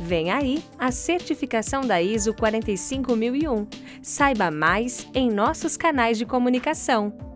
Vem aí a certificação da ISO 45001. Saiba mais em nossos canais de comunicação.